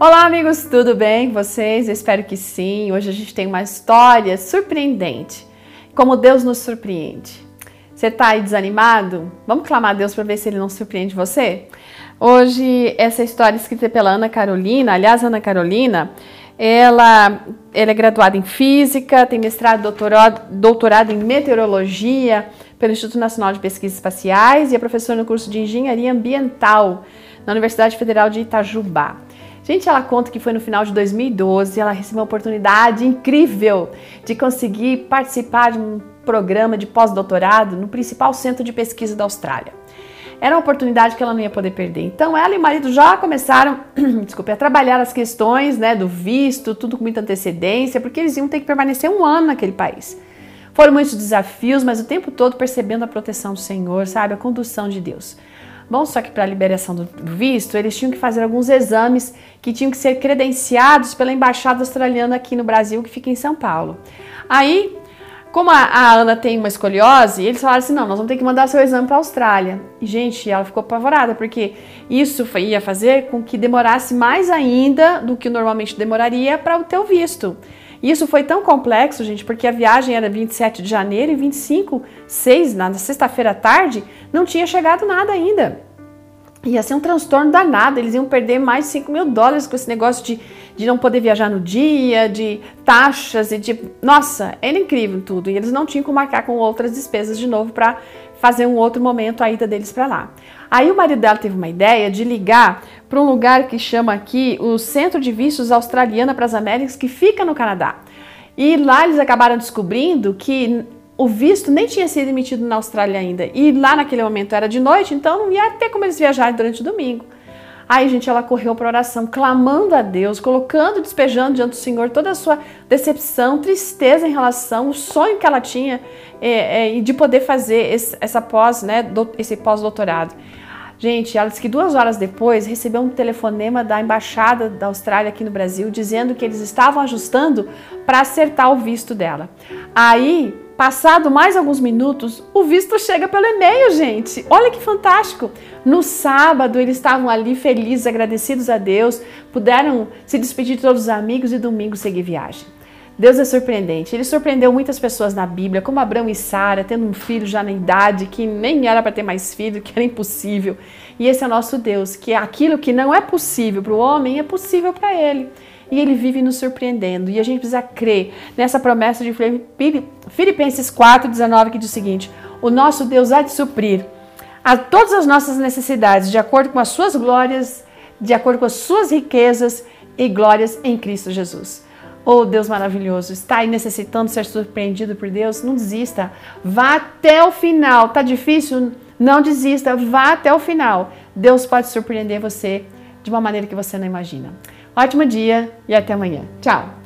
Olá, amigos, tudo bem com vocês? Eu espero que sim. Hoje a gente tem uma história surpreendente. Como Deus nos surpreende. Você está aí desanimado? Vamos clamar a Deus para ver se ele não surpreende você? Hoje, essa história escrita pela Ana Carolina, aliás, Ana Carolina, ela, ela é graduada em Física, tem mestrado, doutorado, doutorado em Meteorologia pelo Instituto Nacional de Pesquisas Espaciais e é professora no curso de Engenharia Ambiental na Universidade Federal de Itajubá. Gente, ela conta que foi no final de 2012 ela recebeu uma oportunidade incrível de conseguir participar de um programa de pós-doutorado no principal centro de pesquisa da Austrália. Era uma oportunidade que ela não ia poder perder. Então ela e o marido já começaram, desculpe, a trabalhar as questões, né, do visto, tudo com muita antecedência, porque eles iam ter que permanecer um ano naquele país. Foram muitos desafios, mas o tempo todo percebendo a proteção do Senhor, sabe, a condução de Deus. Bom, só que para a liberação do visto, eles tinham que fazer alguns exames que tinham que ser credenciados pela embaixada australiana aqui no Brasil, que fica em São Paulo. Aí, como a, a Ana tem uma escoliose, eles falaram assim: não, nós vamos ter que mandar seu exame para a Austrália. E, gente, ela ficou apavorada, porque isso ia fazer com que demorasse mais ainda do que normalmente demoraria para o teu visto. Isso foi tão complexo, gente, porque a viagem era 27 de janeiro e 25, 6, na sexta-feira à tarde, não tinha chegado nada ainda. Ia ser um transtorno danado, eles iam perder mais de 5 mil dólares com esse negócio de, de não poder viajar no dia, de taxas e de. Nossa, era incrível tudo. E eles não tinham como marcar com outras despesas de novo para fazer um outro momento a ida deles para lá. Aí o marido dela teve uma ideia de ligar para um lugar que chama aqui o Centro de Vistos Australiana para as Américas, que fica no Canadá. E lá eles acabaram descobrindo que o visto nem tinha sido emitido na Austrália ainda. E lá naquele momento era de noite, então não ia ter como eles viajarem durante o domingo. Aí, gente, ela correu para oração, clamando a Deus, colocando, despejando diante do Senhor toda a sua decepção, tristeza em relação ao sonho que ela tinha é, é, de poder fazer esse, essa pós, né, do, esse pós-doutorado. Gente, ela disse que duas horas depois recebeu um telefonema da embaixada da Austrália aqui no Brasil dizendo que eles estavam ajustando para acertar o visto dela. Aí Passado mais alguns minutos, o visto chega pelo e-mail, gente. Olha que fantástico! No sábado, eles estavam ali felizes, agradecidos a Deus, puderam se despedir de todos os amigos e domingo seguir viagem. Deus é surpreendente. Ele surpreendeu muitas pessoas na Bíblia, como Abraão e Sara, tendo um filho já na idade que nem era para ter mais filho, que era impossível. E esse é o nosso Deus, que aquilo que não é possível para o homem é possível para ele e ele vive nos surpreendendo. E a gente precisa crer nessa promessa de Filipenses 4,19 que diz o seguinte: O nosso Deus há de suprir a todas as nossas necessidades de acordo com as suas glórias, de acordo com as suas riquezas e glórias em Cristo Jesus. Oh Deus maravilhoso, está aí necessitando ser surpreendido por Deus? Não desista, vá até o final. Tá difícil? Não desista, vá até o final. Deus pode surpreender você de uma maneira que você não imagina. Ótimo dia e até amanhã. Tchau!